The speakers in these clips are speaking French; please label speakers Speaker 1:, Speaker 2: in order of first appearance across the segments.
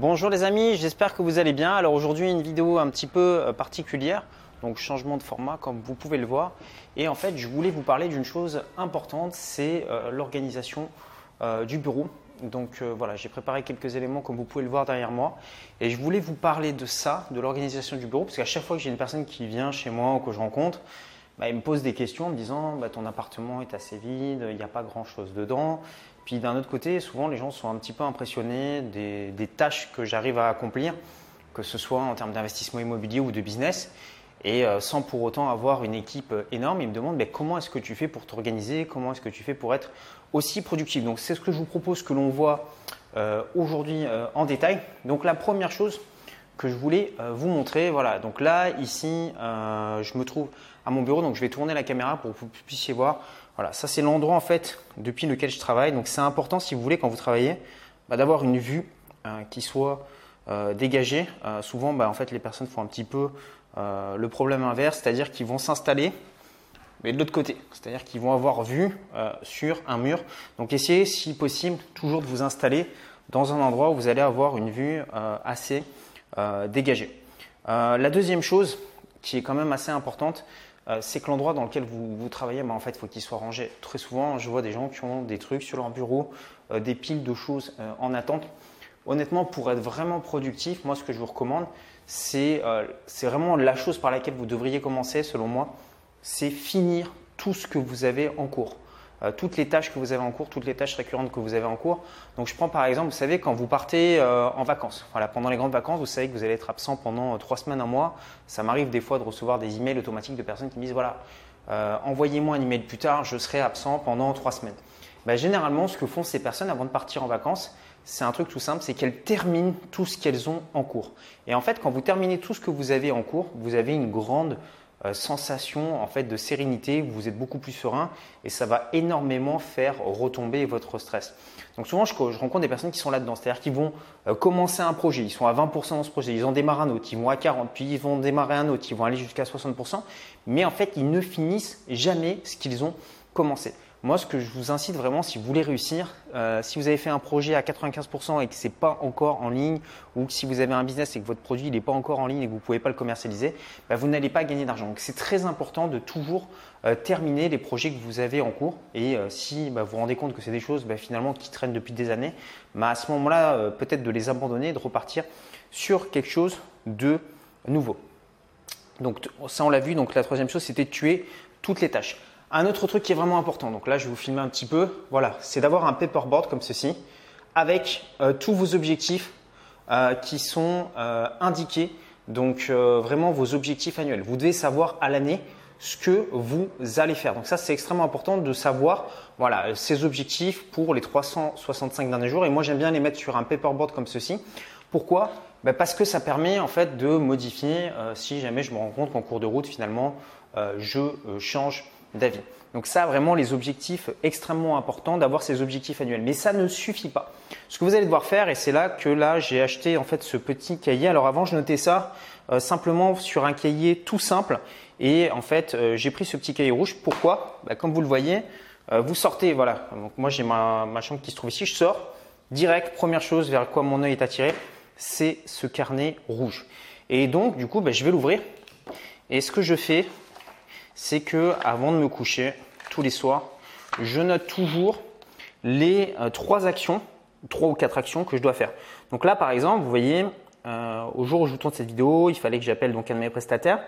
Speaker 1: Bonjour les amis, j'espère que vous allez bien. Alors aujourd'hui une vidéo un petit peu euh, particulière, donc changement de format comme vous pouvez le voir. Et en fait je voulais vous parler d'une chose importante, c'est euh, l'organisation euh, du bureau. Donc voilà, j'ai préparé quelques éléments comme vous pouvez le voir derrière moi. Et je voulais vous parler de ça, de l'organisation du bureau, parce qu'à chaque fois que j'ai une personne qui vient chez moi ou que je rencontre, bah, il me pose des questions en me disant bah, ton appartement est assez vide, il n'y a pas grand chose dedans. Puis d'un autre côté, souvent les gens sont un petit peu impressionnés des, tâches que j'arrive à accomplir, que ce soit en termes d'investissement immobilier ou de business, et euh, sans pour autant avoir une équipe euh, énorme. Ils me demandent mais comment est-ce que tu fais pour t'organiser, comment est-ce que tu fais pour être aussi productif? Donc c'est ce que je vous propose que l'on voit euh, aujourd'hui en détail. Donc la première chose que je voulais vous montrer, voilà. Donc là ici, je me trouve à mon bureau, donc je vais tourner la caméra pour que vous puissiez voir. Voilà, ça c'est l'endroit en fait depuis lequel je travaille. Donc c'est important si vous voulez quand vous travaillez bah, d'avoir une vue euh, qui soit euh, dégagée. Euh, souvent, bah, en fait, les personnes font un petit peu le problème inverse, c'est-à-dire qu'ils vont s'installer mais de l'autre côté, c'est-à-dire qu'ils vont avoir vue sur un mur. Donc essayez, si possible, toujours de vous installer dans un endroit où vous allez avoir une vue assez dégagée. la deuxième chose qui est quand même assez importante, euh, c'est que l'endroit dans lequel vous, travaillez, bah, en fait, il faut qu'il soit rangé. Très souvent, je vois des gens qui ont des trucs sur leur bureau, euh, des piles de choses euh, en attente. Honnêtement, pour être vraiment productif, moi, ce que je vous recommande, c'est vraiment la chose par laquelle vous devriez commencer, selon moi, c'est finir tout ce que vous avez en cours. Euh, toutes les tâches que vous avez en cours, toutes les tâches récurrentes que vous avez en cours. Donc je prends par exemple, vous savez, quand vous partez euh, en vacances, voilà, pendant les grandes vacances, vous savez que vous allez être absent pendant euh, trois semaines, un mois. Ça m'arrive des fois de recevoir des emails automatiques de personnes qui me disent voilà, envoyez-moi un email plus tard, je serai absent pendant trois semaines. Ben, généralement, ce que font ces personnes avant de partir en vacances, c'est un truc tout simple, c'est qu'elles terminent tout ce qu'elles ont en cours. Et en fait, quand vous terminez tout ce que vous avez en cours, vous avez une grande sensation en fait de sérénité, vous êtes beaucoup plus serein et ça va énormément faire retomber votre stress. Donc souvent je, rencontre des personnes qui sont là-dedans, c'est-à-dire qu'ils vont euh, commencer un projet, ils sont à 20% dans ce projet, ils en démarrent un autre, ils vont à 40, puis ils vont démarrer un autre, ils vont aller jusqu'à 60%, mais en fait ils ne finissent jamais ce qu'ils ont commencé. Moi, ce que je vous incite vraiment, si vous voulez réussir, euh, si vous avez fait un projet à 95% et que ce n'est pas encore en ligne, ou que si vous avez un business et que votre produit n'est pas encore en ligne et que vous ne pouvez pas le commercialiser, bah, vous n'allez pas gagner d'argent. Donc, c'est très important de toujours euh, terminer les projets que vous avez en cours. Et euh, si bah, vous vous rendez compte que c'est des choses bah, finalement qui traînent depuis des années, à ce moment-là, peut-être de les abandonner et de repartir sur quelque chose de nouveau. Donc, ça, on l'a vu. Donc, la troisième chose, c'était de tuer toutes les tâches. Un autre truc qui est vraiment important, donc là je vais vous filmer un petit peu, voilà, c'est d'avoir un paperboard comme ceci avec euh, tous vos objectifs euh, qui sont euh, indiqués, donc vraiment vos objectifs annuels. Vous devez savoir à l'année ce que vous allez faire. Donc ça c'est extrêmement important de savoir voilà ces objectifs pour les 365 derniers jours et moi j'aime bien les mettre sur un paperboard comme ceci. Pourquoi? Ben, Parce que ça permet en fait de modifier si jamais je me rends compte qu'en cours de route finalement je change d'avis. Donc ça, vraiment, les objectifs extrêmement importants d'avoir ces objectifs annuels. Mais ça ne suffit pas. Ce que vous allez devoir faire, et c'est là que là j'ai acheté en fait ce petit cahier. Alors avant, je notais ça euh, simplement sur un cahier tout simple. Et en fait, euh, j'ai pris ce petit cahier rouge. Pourquoi? Bah, Comme vous le voyez, euh, vous sortez, voilà. Moi j'ai ma, ma chambre qui se trouve ici. Je sors direct. Première chose vers quoi mon œil est attiré, c'est ce carnet rouge. Et donc du coup, bah, je vais l'ouvrir. Et ce que je fais, c'est que avant de me coucher, tous les soirs, je note toujours les euh, trois actions, trois ou quatre actions que je dois faire. Donc là, par exemple, vous voyez, euh, au jour où je vous tourne cette vidéo, il fallait que j'appelle donc un de mes prestataires.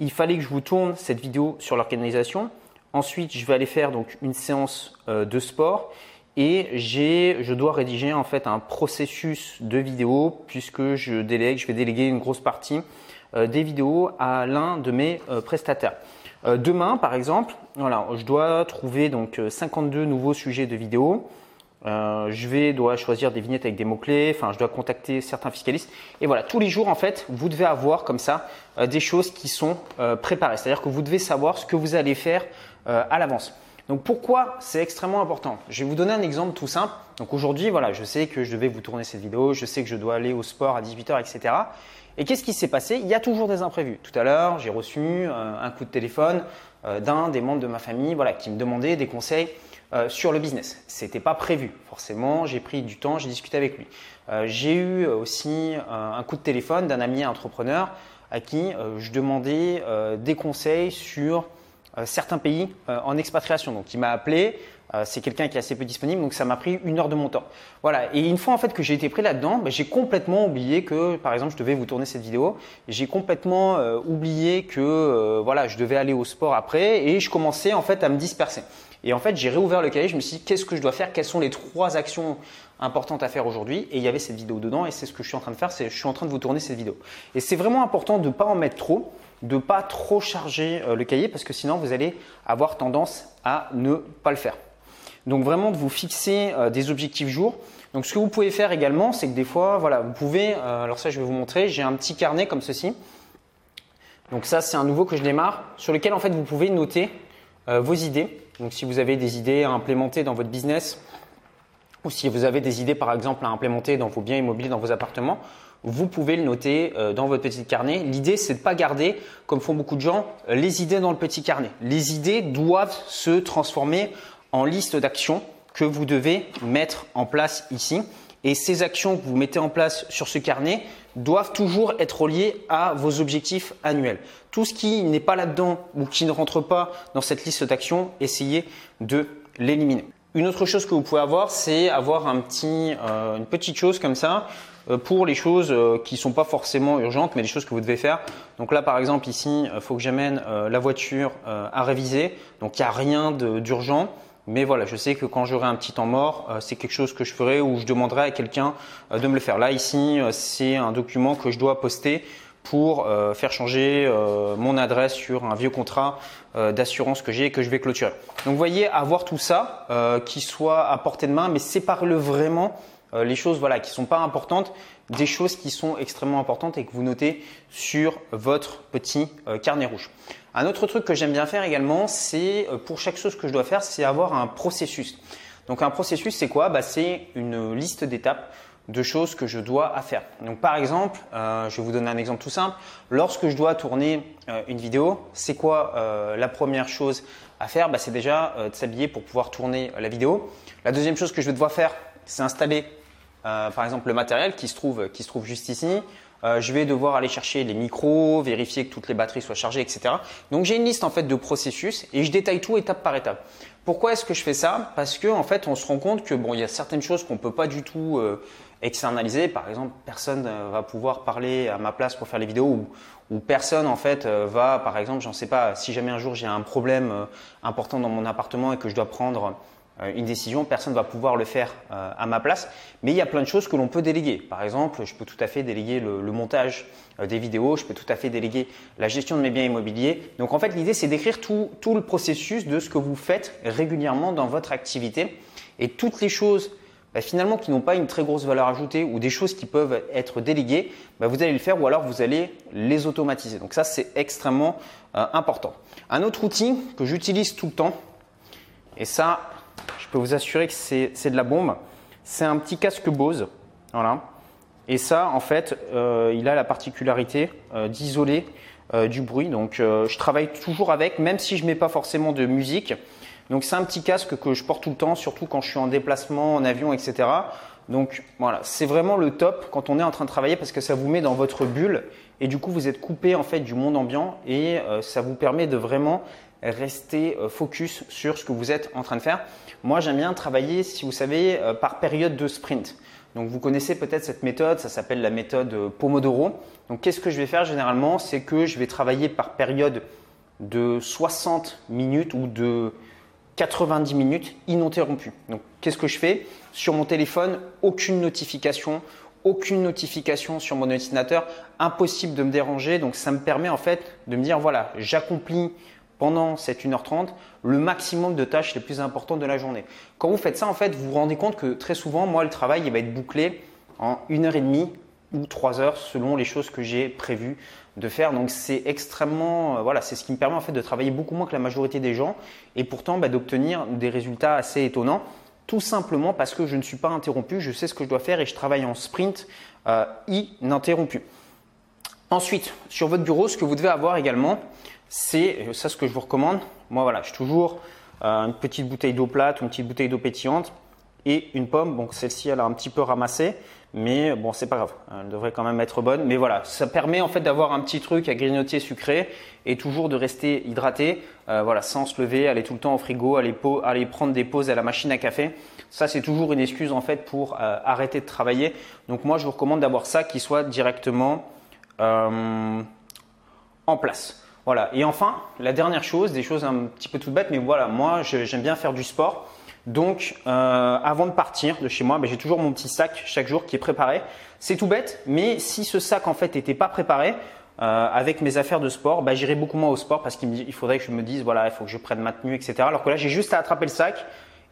Speaker 1: Il fallait que je vous tourne cette vidéo sur l'organisation. Ensuite, je vais aller faire une séance euh, de sport et j'ai, je dois rédiger en fait un processus de vidéo puisque je vais déléguer une grosse partie des vidéos à l'un de mes prestataires. Euh, demain, par exemple, je dois trouver donc 52 euh, nouveaux sujets de vidéo. Euh, je vais dois choisir des vignettes avec des mots clés. Enfin, je dois contacter certains fiscalistes. Et voilà, tous les jours en fait, vous devez avoir comme ça des choses qui sont préparées. C'est-à-dire que vous devez savoir ce que vous allez faire à l'avance. Donc pourquoi c'est extrêmement important? Je vais vous donner un exemple tout simple. Donc aujourd'hui, voilà, je sais que je devais vous tourner cette vidéo, je sais que je dois aller au sport à 18h, etc. Et qu'est-ce qui s'est passé? Il y a toujours des imprévus. Tout à l'heure, j'ai reçu euh, un coup de téléphone euh, d'un des membres de ma famille voilà, qui me demandait des conseils euh, sur le business. C'était pas prévu, forcément. J'ai pris du temps, j'ai discuté avec lui. J'ai eu aussi un coup de téléphone d'un ami entrepreneur à qui je demandais des conseils sur certains pays en expatriation. Donc, il m'a appelé. c'est quelqu'un qui est assez peu disponible, donc ça m'a pris une heure de mon temps. Voilà. Et une fois en fait que j'ai été pris là-dedans, bah, j'ai complètement oublié que, par exemple, je devais vous tourner cette vidéo. J'ai complètement oublié que, voilà, je devais aller au sport après, et je commençais en fait à me disperser. Et en fait, j'ai réouvert le cahier, je me suis dit qu'est-ce que je dois faire, quelles sont les trois actions importantes à faire aujourd'hui. Et il y avait cette vidéo dedans, et c'est ce que je suis en train de faire, c'est je suis en train de vous tourner cette vidéo. Et c'est vraiment important de ne pas en mettre trop, de ne pas trop charger euh, le cahier, parce que sinon vous allez avoir tendance à ne pas le faire. Donc vraiment de vous fixer euh, des objectifs jour. Donc ce que vous pouvez faire également, c'est que des fois, voilà, vous pouvez, euh, alors ça je vais vous montrer, j'ai un petit carnet comme ceci. Donc ça c'est un nouveau que je démarre, sur lequel en fait vous pouvez noter vos idées. Donc si vous avez des idées à implémenter dans votre business, ou si vous avez des idées par exemple à implémenter dans vos biens immobiliers, dans vos appartements, vous pouvez le noter euh, dans votre petit carnet. L'idée, c'est de pas garder, comme font beaucoup de gens, les idées dans le petit carnet. Les idées doivent se transformer en liste d'actions que vous devez mettre en place ici. Et ces actions que vous mettez en place sur ce carnet doivent toujours être reliées à vos objectifs annuels. Tout ce qui n'est pas là-dedans ou qui ne rentre pas dans cette liste d'actions, essayez de l'éliminer. Une autre chose que vous pouvez avoir, c'est avoir un petit, euh, une petite chose comme ça euh, pour les choses euh, qui sont pas forcément urgentes, mais des choses que vous devez faire. Donc là, par exemple, ici, il faut que j'amène la voiture à réviser. Donc il n'y a rien d'urgent. Mais voilà, je sais que quand j'aurai un petit temps mort, euh, c'est quelque chose que je ferai ou je demanderai à quelqu'un euh, de me le faire. Là, ici, euh, c'est un document que je dois poster pour faire changer mon adresse sur un vieux contrat d'assurance que j'ai et que je vais clôturer. Donc vous voyez, avoir tout ça qui soit à portée de main, mais séparez-le vraiment les choses voilà, qui ne sont pas importantes des choses qui sont extrêmement importantes et que vous notez sur votre petit carnet rouge. Un autre truc que j'aime bien faire également, c'est euh, pour chaque chose que je dois faire, c'est avoir un processus. Donc un processus, c'est quoi? Bah, C'est une liste d'étapes de choses que je dois faire. Donc par exemple, euh, je vais vous donner un exemple tout simple. Lorsque je dois tourner euh, une vidéo, c'est quoi la première chose à faire? Bah, C'est déjà de s'habiller pour pouvoir tourner la vidéo. La deuxième chose que je vais devoir faire, c'est installer par exemple le matériel qui se trouve, qui se trouve juste ici. Euh, je vais devoir aller chercher les micros, vérifier que toutes les batteries soient chargées, etc. Donc j'ai une liste en fait de processus et je détaille tout étape par étape. Pourquoi est-ce que je fais ça? Parce que en fait, on se rend compte que bon, il y a certaines choses qu'on peut pas du tout euh, externaliser. Par exemple, personne euh, va pouvoir parler à ma place pour faire les vidéos ou, personne en fait va, par exemple, j'en sais pas, si jamais un jour j'ai un problème important dans mon appartement et que je dois prendre euh, une décision, personne ne va pouvoir le faire euh, à ma place, mais il y a plein de choses que l'on peut déléguer. Par exemple, je peux tout à fait déléguer le, montage euh, des vidéos, je peux tout à fait déléguer la gestion de mes biens immobiliers. Donc en fait, l'idée, c'est d'écrire tout, le processus de ce que vous faites régulièrement dans votre activité et toutes les choses bah, finalement qui n'ont pas une très grosse valeur ajoutée ou des choses qui peuvent être déléguées, bah, vous allez le faire ou alors vous allez les automatiser. Donc ça, c'est extrêmement important. Un autre outil que j'utilise tout le temps, et ça, je peux vous assurer que c'est de la bombe. C'est un petit casque Bose. Voilà. Et ça, en fait, euh, il a la particularité euh, d'isoler euh, du bruit. Donc, je travaille toujours avec, même si je ne mets pas forcément de musique. Donc, c'est un petit casque que je porte tout le temps, surtout quand je suis en déplacement, en avion, etc. Donc, voilà, c'est vraiment le top quand on est en train de travailler parce que ça vous met dans votre bulle et du coup, vous êtes coupé en fait du monde ambiant et ça vous permet de vraiment rester focus sur ce que vous êtes en train de faire. Moi, j'aime bien travailler, si vous savez, euh, par période de sprint. Donc, vous connaissez peut-être cette méthode, ça s'appelle la méthode euh, Pomodoro. Donc, qu'est-ce que je vais faire généralement? C'est que je vais travailler par période de 60 minutes ou de 90 minutes ininterrompues. Donc, qu'est-ce que je fais? Sur mon téléphone, aucune notification, aucune notification sur mon ordinateur, impossible de me déranger. Donc, ça me permet en fait de me dire voilà, j'accomplis pendant cette 1h30 le maximum de tâches les plus importantes de la journée. Quand vous faites ça, en fait, vous vous rendez compte que très souvent, moi, le travail il va être bouclé en 1h30 ou 3 heures selon les choses que j'ai prévues de faire. Donc c'est extrêmement, euh, voilà, c'est ce qui me permet en fait de travailler beaucoup moins que la majorité des gens et pourtant bah, d'obtenir des résultats assez étonnants. Tout simplement parce que je ne suis pas interrompu, je sais ce que je dois faire et je travaille en sprint euh, ininterrompu. Ensuite, sur votre bureau, ce que vous devez avoir également, c'est ça ce que je vous recommande. Moi, voilà, je suis toujours une petite bouteille d'eau plate ou une petite bouteille d'eau pétillante et une pomme. Donc celle-ci, elle a un petit peu ramassé, mais bon, c'est pas grave. Elle devrait quand même être bonne. Mais voilà, ça permet en fait d'avoir un petit truc à grignoter sucré et toujours de rester hydraté. Euh, voilà, sans se lever, aller tout le temps au frigo, aller, prendre des pauses à la machine à café. Ça, c'est toujours une excuse en fait pour euh, arrêter de travailler. Donc moi, je vous recommande d'avoir ça qui soit directement euh, en place. Voilà. Et enfin, la dernière chose, des choses un petit peu toutes bêtes, mais voilà, moi, j'aime bien faire du sport. Donc, euh, avant de partir de chez moi, ben, j'ai toujours mon petit sac chaque jour qui est préparé. C'est tout bête, mais si ce sac en fait n'était pas préparé euh, avec mes affaires de sport, ben, j'irais beaucoup moins au sport parce qu'il faudrait que je me dise voilà, il faut que je prenne ma tenue, etc. Alors que là, j'ai juste à attraper le sac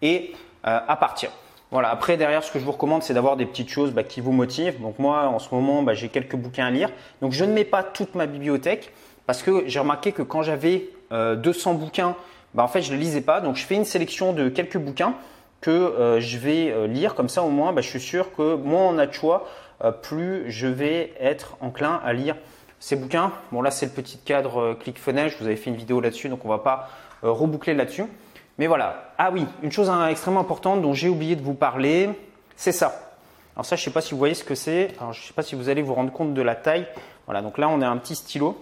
Speaker 1: et euh, à partir. Voilà. Après, derrière, ce que je vous recommande, c'est d'avoir des petites choses bah, qui vous motivent. Donc moi, en ce moment, bah, j'ai quelques bouquins à lire. Donc je ne mets pas toute ma bibliothèque parce que j'ai remarqué que quand j'avais 200 bouquins bah, en fait, je ne les lisais pas. Donc, je fais une sélection de quelques bouquins que euh, je vais euh, lire. Comme ça, au moins, bah, je suis sûr que moins on a de choix, euh, plus je vais être enclin à lire ces bouquins. Bon, là, c'est le petit cadre ClickFunnels. Je vous avais fait une vidéo là-dessus, donc on ne va pas reboucler là-dessus. Mais voilà. Ah oui, une chose hein, extrêmement importante dont j'ai oublié de vous parler, c'est ça. Alors ça, je ne sais pas si vous voyez ce que c'est. Alors, je ne sais pas si vous allez vous rendre compte de la taille. Voilà, donc là, on a un petit stylo.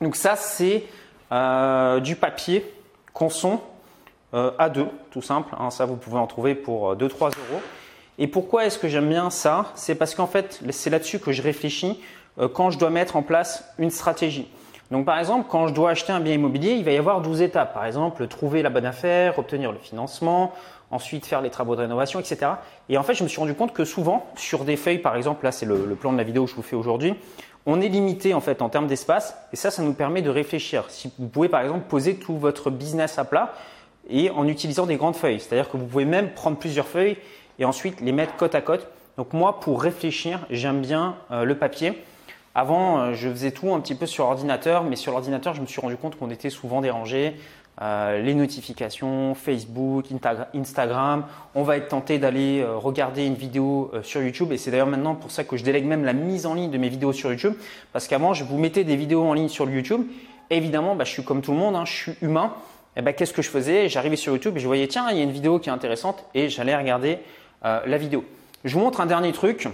Speaker 1: Donc ça, c'est du papier Conson euh, A2, tout simple. Hein, ça, vous pouvez en trouver pour 2-3 euh, euros. Et pourquoi est-ce que j'aime bien ça? C'est parce qu'en fait, c'est là-dessus que je réfléchis euh, quand je dois mettre en place une stratégie. Donc par exemple, quand je dois acheter un bien immobilier, il va y avoir 12 étapes. Par exemple, trouver la bonne affaire, obtenir le financement, ensuite faire les travaux de rénovation, etc. Et en fait, je me suis rendu compte que souvent, sur des feuilles, par exemple, là c'est le, le, plan de la vidéo que je vous fais aujourd'hui, on est limité en fait en termes d'espace et ça, ça nous permet de réfléchir. Si vous pouvez par exemple poser tout votre business à plat et en utilisant des grandes feuilles, c'est-à-dire que vous pouvez même prendre plusieurs feuilles et ensuite les mettre côte à côte. Donc moi, pour réfléchir, j'aime bien euh, le papier. Avant, euh, je faisais tout un petit peu sur ordinateur, mais sur l'ordinateur, je me suis rendu compte qu'on était souvent dérangé. Euh, les notifications, Facebook, Instagram. On va être tenté d'aller euh, regarder une vidéo euh, sur YouTube et c'est d'ailleurs maintenant pour ça que je délègue même la mise en ligne de mes vidéos sur YouTube parce qu'avant je vous mettais des vidéos en ligne sur YouTube. évidemment, bah, je suis comme tout le monde, hein, je suis humain. Et bah, qu'est-ce que je faisais? J'arrivais sur YouTube et je voyais tiens il y a une vidéo qui est intéressante et j'allais regarder la vidéo. Je vous montre un dernier truc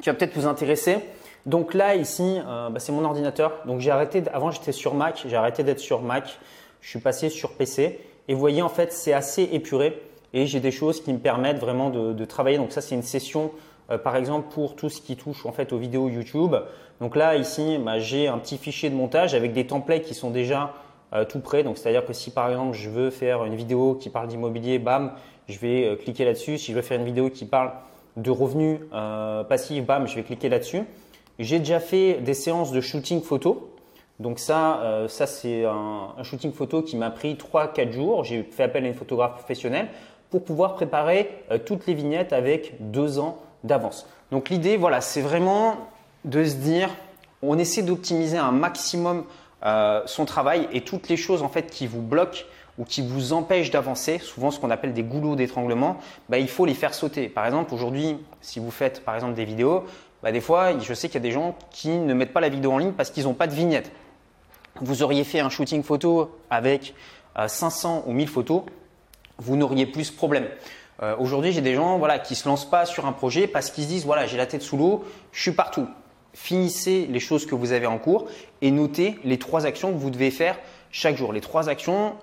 Speaker 1: qui va peut-être vous intéresser. Donc là ici, bah, c'est mon ordinateur. Donc j'ai arrêté. Avant j'étais sur Mac, j'ai arrêté d'être sur Mac je suis passé sur PC et vous voyez en fait c'est assez épuré et j'ai des choses qui me permettent vraiment de, travailler. Donc ça c'est une session euh, par exemple pour tout ce qui touche en fait aux vidéos YouTube. Donc là ici bah, j'ai un petit fichier de montage avec des templates qui sont déjà euh, tout prêts. Donc c'est-à-dire que si par exemple je veux faire une vidéo qui parle d'immobilier, bam, je vais euh, cliquer là-dessus. Si je veux faire une vidéo qui parle de revenus passifs, bam, je vais cliquer là-dessus. J'ai déjà fait des séances de shooting photo. Donc ça, euh, ça c'est un, shooting photo qui m'a pris 3-4 jours. J'ai fait appel à une photographe professionnelle pour pouvoir préparer euh, toutes les vignettes avec deux ans d'avance. Donc l'idée, voilà, c'est vraiment de se dire, on essaie d'optimiser un maximum euh, son travail et toutes les choses en fait qui vous bloquent ou qui vous empêchent d'avancer, souvent ce qu'on appelle des goulots d'étranglement, bah, il faut les faire sauter. Par exemple, aujourd'hui, si vous faites par exemple des vidéos, bah, des fois, je sais qu'il y a des gens qui ne mettent pas la vidéo en ligne parce qu'ils n'ont pas de vignette vous auriez fait un shooting photo avec 500 euh, ou 1000 photos, vous n'auriez plus ce problème. Euh, aujourd'hui, j'ai des gens voilà, qui ne se lancent pas sur un projet parce qu'ils se disent voilà, j'ai la tête sous l'eau, je suis partout. Finissez les choses que vous avez en cours et notez les trois actions que vous devez faire chaque jour. Les trois actions,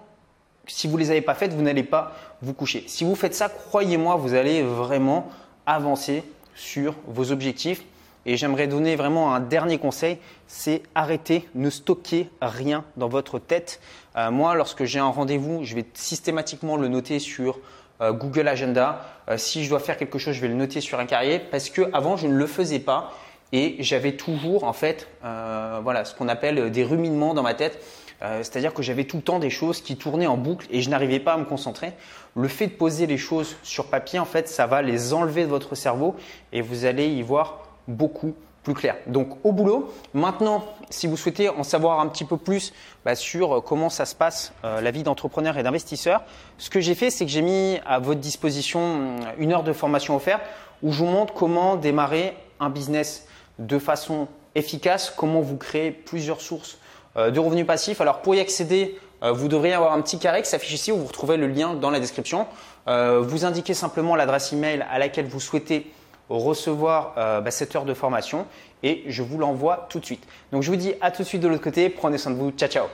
Speaker 1: si vous ne les avez pas faites, vous n'allez pas vous coucher. Si vous faites ça, croyez-moi, vous allez vraiment avancer sur vos objectifs et j'aimerais donner vraiment un dernier conseil, c'est arrêter, ne stocker rien dans votre tête. Euh, moi, lorsque j'ai un rendez-vous, je vais systématiquement le noter sur euh, Google Agenda. Euh, si je dois faire quelque chose, je vais le noter sur un carrier parce que avant je ne le faisais pas et j'avais toujours en fait, voilà, ce qu'on appelle des ruminements dans ma tête. C'est-à-dire que j'avais tout le temps des choses qui tournaient en boucle et je n'arrivais pas à me concentrer. Le fait de poser les choses sur papier, en fait, ça va les enlever de votre cerveau et vous allez y voir beaucoup plus clair. Donc au boulot, maintenant, si vous souhaitez en savoir un petit peu plus bah, sur euh, comment ça se passe euh, la vie d'entrepreneur et d'investisseur, ce que j'ai fait, c'est que j'ai mis à votre disposition euh, une heure de formation offerte où je vous montre comment démarrer un business de façon efficace, comment vous créer plusieurs sources de revenus passifs. Alors pour y accéder, vous devriez avoir un petit carré qui s'affiche ici où vous retrouvez le lien dans la description. vous indiquez simplement l'adresse email à laquelle vous souhaitez recevoir bah, cette heure de formation et je vous l'envoie tout de suite. Donc je vous dis à tout de suite de l'autre côté. Prenez soin de vous. Ciao ciao.